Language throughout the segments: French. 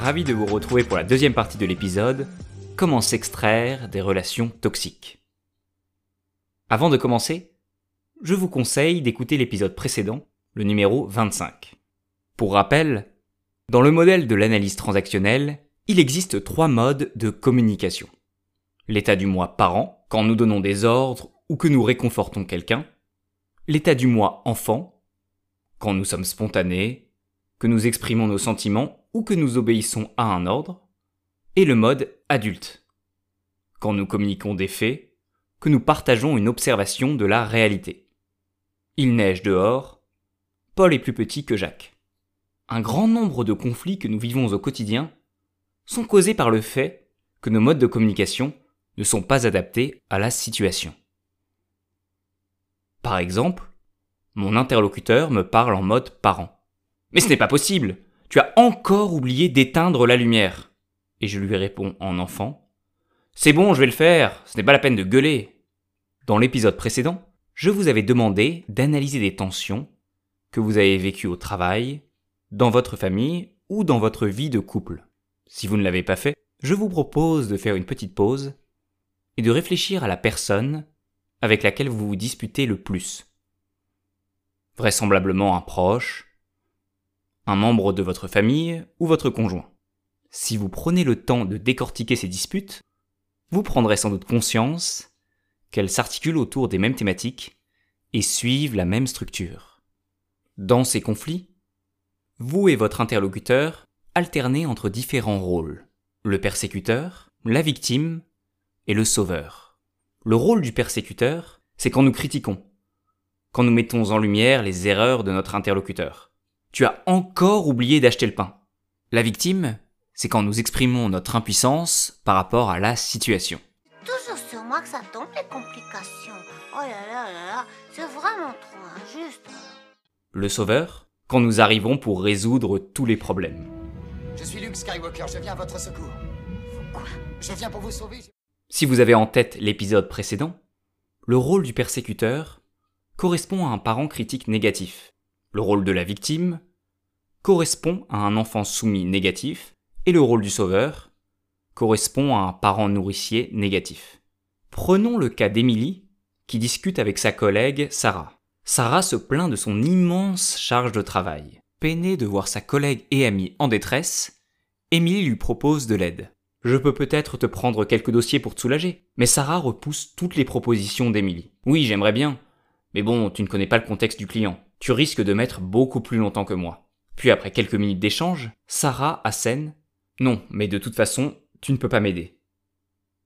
ravi de vous retrouver pour la deuxième partie de l'épisode Comment s'extraire des relations toxiques. Avant de commencer, je vous conseille d'écouter l'épisode précédent, le numéro 25. Pour rappel, dans le modèle de l'analyse transactionnelle, il existe trois modes de communication. L'état du moi parent, quand nous donnons des ordres ou que nous réconfortons quelqu'un. L'état du moi enfant, quand nous sommes spontanés, que nous exprimons nos sentiments ou que nous obéissons à un ordre. Et le mode adulte, quand nous communiquons des faits, que nous partageons une observation de la réalité. Il neige dehors, Paul est plus petit que Jacques. Un grand nombre de conflits que nous vivons au quotidien sont causés par le fait que nos modes de communication ne sont pas adaptés à la situation. Par exemple, mon interlocuteur me parle en mode parent. Mais ce n'est pas possible Tu as encore oublié d'éteindre la lumière. Et je lui réponds en enfant. C'est bon, je vais le faire, ce n'est pas la peine de gueuler. Dans l'épisode précédent, je vous avais demandé d'analyser des tensions que vous avez vécues au travail, dans votre famille ou dans votre vie de couple. Si vous ne l'avez pas fait, je vous propose de faire une petite pause et de réfléchir à la personne avec laquelle vous vous disputez le plus. Vraisemblablement un proche, un membre de votre famille ou votre conjoint. Si vous prenez le temps de décortiquer ces disputes, vous prendrez sans doute conscience qu'elles s'articulent autour des mêmes thématiques et suivent la même structure. Dans ces conflits, vous et votre interlocuteur alternez entre différents rôles. Le persécuteur, la victime et le sauveur. Le rôle du persécuteur, c'est quand nous critiquons, quand nous mettons en lumière les erreurs de notre interlocuteur. Tu as encore oublié d'acheter le pain. La victime, c'est quand nous exprimons notre impuissance par rapport à la situation. Toujours sur moi que ça tombe les complications. Oh là là là là, c'est vraiment trop injuste. Le sauveur, quand nous arrivons pour résoudre tous les problèmes. Je suis Luke Skywalker, je viens à votre secours. Quoi? Je viens pour vous sauver. Si vous avez en tête l'épisode précédent, le rôle du persécuteur correspond à un parent critique négatif. Le rôle de la victime correspond à un enfant soumis négatif et le rôle du sauveur correspond à un parent nourricier négatif. Prenons le cas d'Emily qui discute avec sa collègue Sarah. Sarah se plaint de son immense charge de travail. Peinée de voir sa collègue et amie en détresse, Emily lui propose de l'aide. Je peux peut-être te prendre quelques dossiers pour te soulager. Mais Sarah repousse toutes les propositions d'Emily. Oui, j'aimerais bien. Mais bon, tu ne connais pas le contexte du client. Tu risques de mettre beaucoup plus longtemps que moi. Puis après quelques minutes d'échange, Sarah assène non, mais de toute façon, tu ne peux pas m'aider.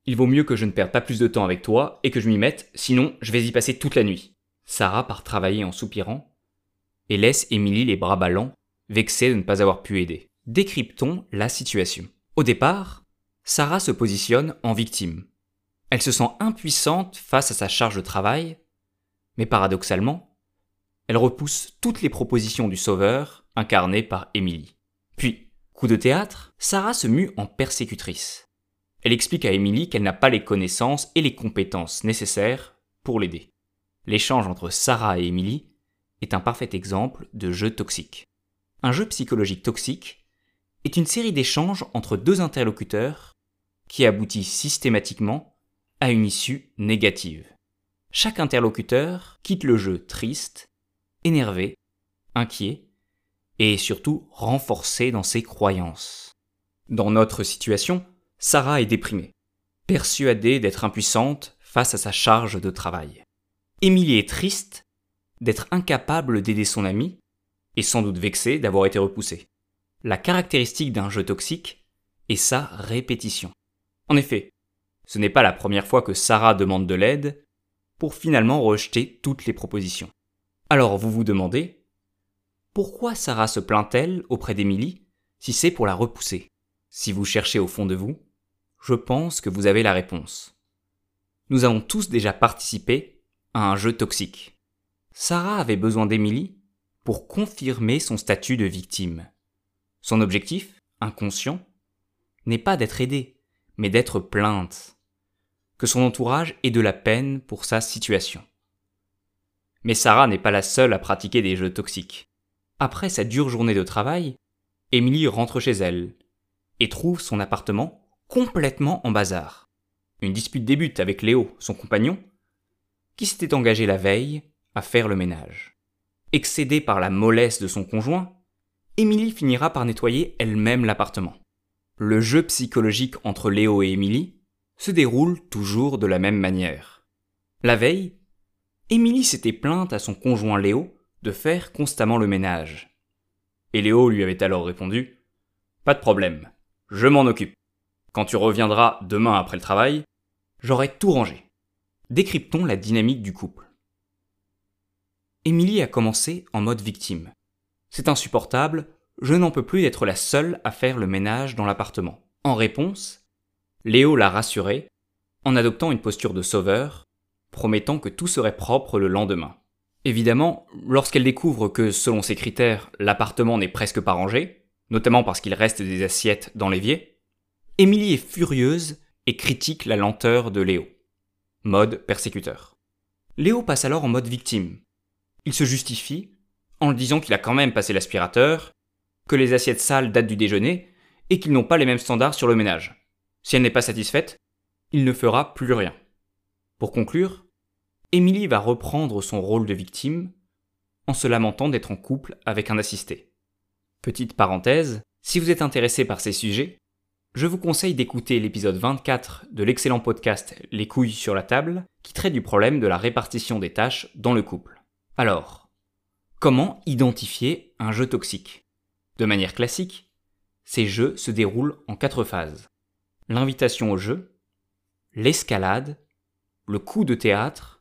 Il vaut mieux que je ne perde pas plus de temps avec toi et que je m'y mette, sinon je vais y passer toute la nuit. Sarah part travailler en soupirant et laisse Émilie les bras ballants, vexée de ne pas avoir pu aider. Décryptons la situation. Au départ, Sarah se positionne en victime. Elle se sent impuissante face à sa charge de travail, mais paradoxalement, elle repousse toutes les propositions du sauveur incarné par Émilie. Puis, Coup de théâtre, Sarah se mue en persécutrice. Elle explique à Emily qu'elle n'a pas les connaissances et les compétences nécessaires pour l'aider. L'échange entre Sarah et Emily est un parfait exemple de jeu toxique. Un jeu psychologique toxique est une série d'échanges entre deux interlocuteurs qui aboutit systématiquement à une issue négative. Chaque interlocuteur quitte le jeu triste, énervé, inquiet et surtout renforcé dans ses croyances. Dans notre situation, Sarah est déprimée, persuadée d'être impuissante face à sa charge de travail. Émilie est triste d'être incapable d'aider son amie et sans doute vexée d'avoir été repoussée. La caractéristique d'un jeu toxique est sa répétition. En effet, ce n'est pas la première fois que Sarah demande de l'aide pour finalement rejeter toutes les propositions. Alors vous vous demandez, pourquoi Sarah se plaint-elle auprès d'Émilie si c'est pour la repousser? Si vous cherchez au fond de vous, je pense que vous avez la réponse. Nous avons tous déjà participé à un jeu toxique. Sarah avait besoin d'Émilie pour confirmer son statut de victime. Son objectif, inconscient, n'est pas d'être aidée, mais d'être plainte. Que son entourage ait de la peine pour sa situation. Mais Sarah n'est pas la seule à pratiquer des jeux toxiques. Après sa dure journée de travail, Émilie rentre chez elle et trouve son appartement complètement en bazar. Une dispute débute avec Léo, son compagnon, qui s'était engagé la veille à faire le ménage. Excédée par la mollesse de son conjoint, Émilie finira par nettoyer elle-même l'appartement. Le jeu psychologique entre Léo et Émilie se déroule toujours de la même manière. La veille, Émilie s'était plainte à son conjoint Léo de faire constamment le ménage. Et Léo lui avait alors répondu Pas de problème, je m'en occupe. Quand tu reviendras demain après le travail, j'aurai tout rangé. Décryptons la dynamique du couple. Émilie a commencé en mode victime. C'est insupportable, je n'en peux plus d'être la seule à faire le ménage dans l'appartement. En réponse, Léo l'a rassurée en adoptant une posture de sauveur, promettant que tout serait propre le lendemain. Évidemment, lorsqu'elle découvre que, selon ses critères, l'appartement n'est presque pas rangé, notamment parce qu'il reste des assiettes dans l'évier, Émilie est furieuse et critique la lenteur de Léo. Mode persécuteur. Léo passe alors en mode victime. Il se justifie en disant qu'il a quand même passé l'aspirateur, que les assiettes sales datent du déjeuner et qu'ils n'ont pas les mêmes standards sur le ménage. Si elle n'est pas satisfaite, il ne fera plus rien. Pour conclure, Émilie va reprendre son rôle de victime en se lamentant d'être en couple avec un assisté. Petite parenthèse, si vous êtes intéressé par ces sujets, je vous conseille d'écouter l'épisode 24 de l'excellent podcast Les couilles sur la table, qui traite du problème de la répartition des tâches dans le couple. Alors, comment identifier un jeu toxique? De manière classique, ces jeux se déroulent en quatre phases. L'invitation au jeu, l'escalade, le coup de théâtre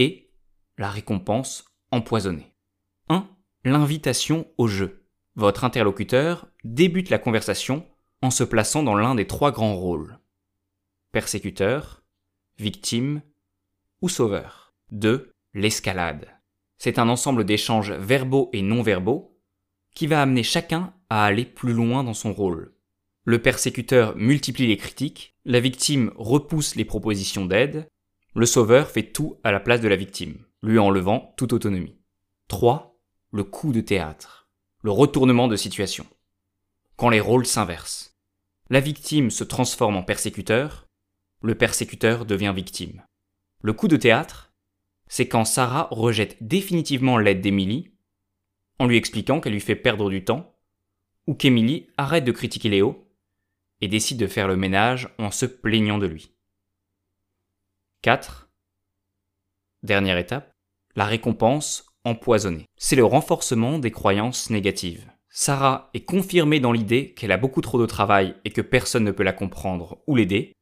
et la récompense empoisonnée. 1. L'invitation au jeu. Votre interlocuteur débute la conversation en se plaçant dans l'un des trois grands rôles. Persécuteur, victime ou sauveur. 2. L'escalade. C'est un ensemble d'échanges verbaux et non verbaux qui va amener chacun à aller plus loin dans son rôle. Le persécuteur multiplie les critiques, la victime repousse les propositions d'aide, le sauveur fait tout à la place de la victime, lui enlevant toute autonomie. 3. Le coup de théâtre. Le retournement de situation. Quand les rôles s'inversent. La victime se transforme en persécuteur, le persécuteur devient victime. Le coup de théâtre, c'est quand Sarah rejette définitivement l'aide d'Emily, en lui expliquant qu'elle lui fait perdre du temps, ou qu'Emily arrête de critiquer Léo et décide de faire le ménage en se plaignant de lui. 4. Dernière étape, la récompense empoisonnée. C'est le renforcement des croyances négatives. Sarah est confirmée dans l'idée qu'elle a beaucoup trop de travail et que personne ne peut la comprendre ou l'aider.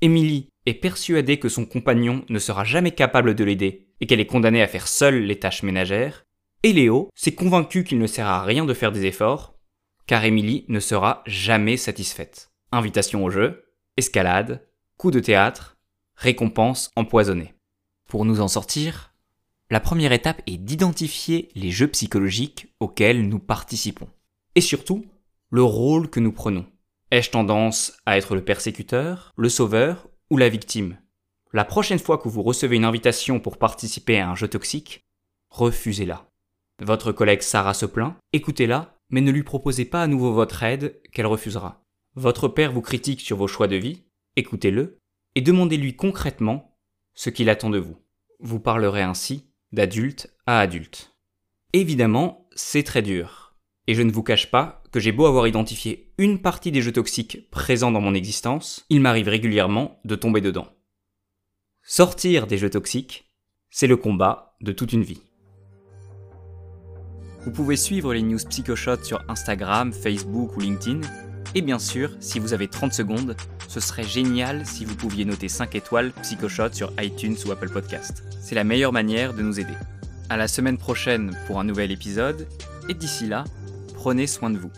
Emily est persuadée que son compagnon ne sera jamais capable de l'aider et qu'elle est condamnée à faire seule les tâches ménagères. Et Léo s'est convaincu qu'il ne sert à rien de faire des efforts, car Emily ne sera jamais satisfaite. Invitation au jeu, escalade, coup de théâtre, récompense empoisonnée. Pour nous en sortir, la première étape est d'identifier les jeux psychologiques auxquels nous participons. Et surtout, le rôle que nous prenons. Ai-je tendance à être le persécuteur, le sauveur ou la victime? La prochaine fois que vous recevez une invitation pour participer à un jeu toxique, refusez-la. Votre collègue Sarah se plaint, écoutez-la, mais ne lui proposez pas à nouveau votre aide qu'elle refusera. Votre père vous critique sur vos choix de vie, écoutez-le, et demandez-lui concrètement ce qu'il attend de vous. Vous parlerez ainsi d'adulte à adulte. Évidemment, c'est très dur. Et je ne vous cache pas que j'ai beau avoir identifié une partie des jeux toxiques présents dans mon existence, il m'arrive régulièrement de tomber dedans. Sortir des jeux toxiques, c'est le combat de toute une vie. Vous pouvez suivre les news PsychoShot sur Instagram, Facebook ou LinkedIn. Et bien sûr, si vous avez 30 secondes, ce serait génial si vous pouviez noter 5 étoiles PsychoShot sur iTunes ou Apple Podcast. C'est la meilleure manière de nous aider. À la semaine prochaine pour un nouvel épisode, et d'ici là, prenez soin de vous.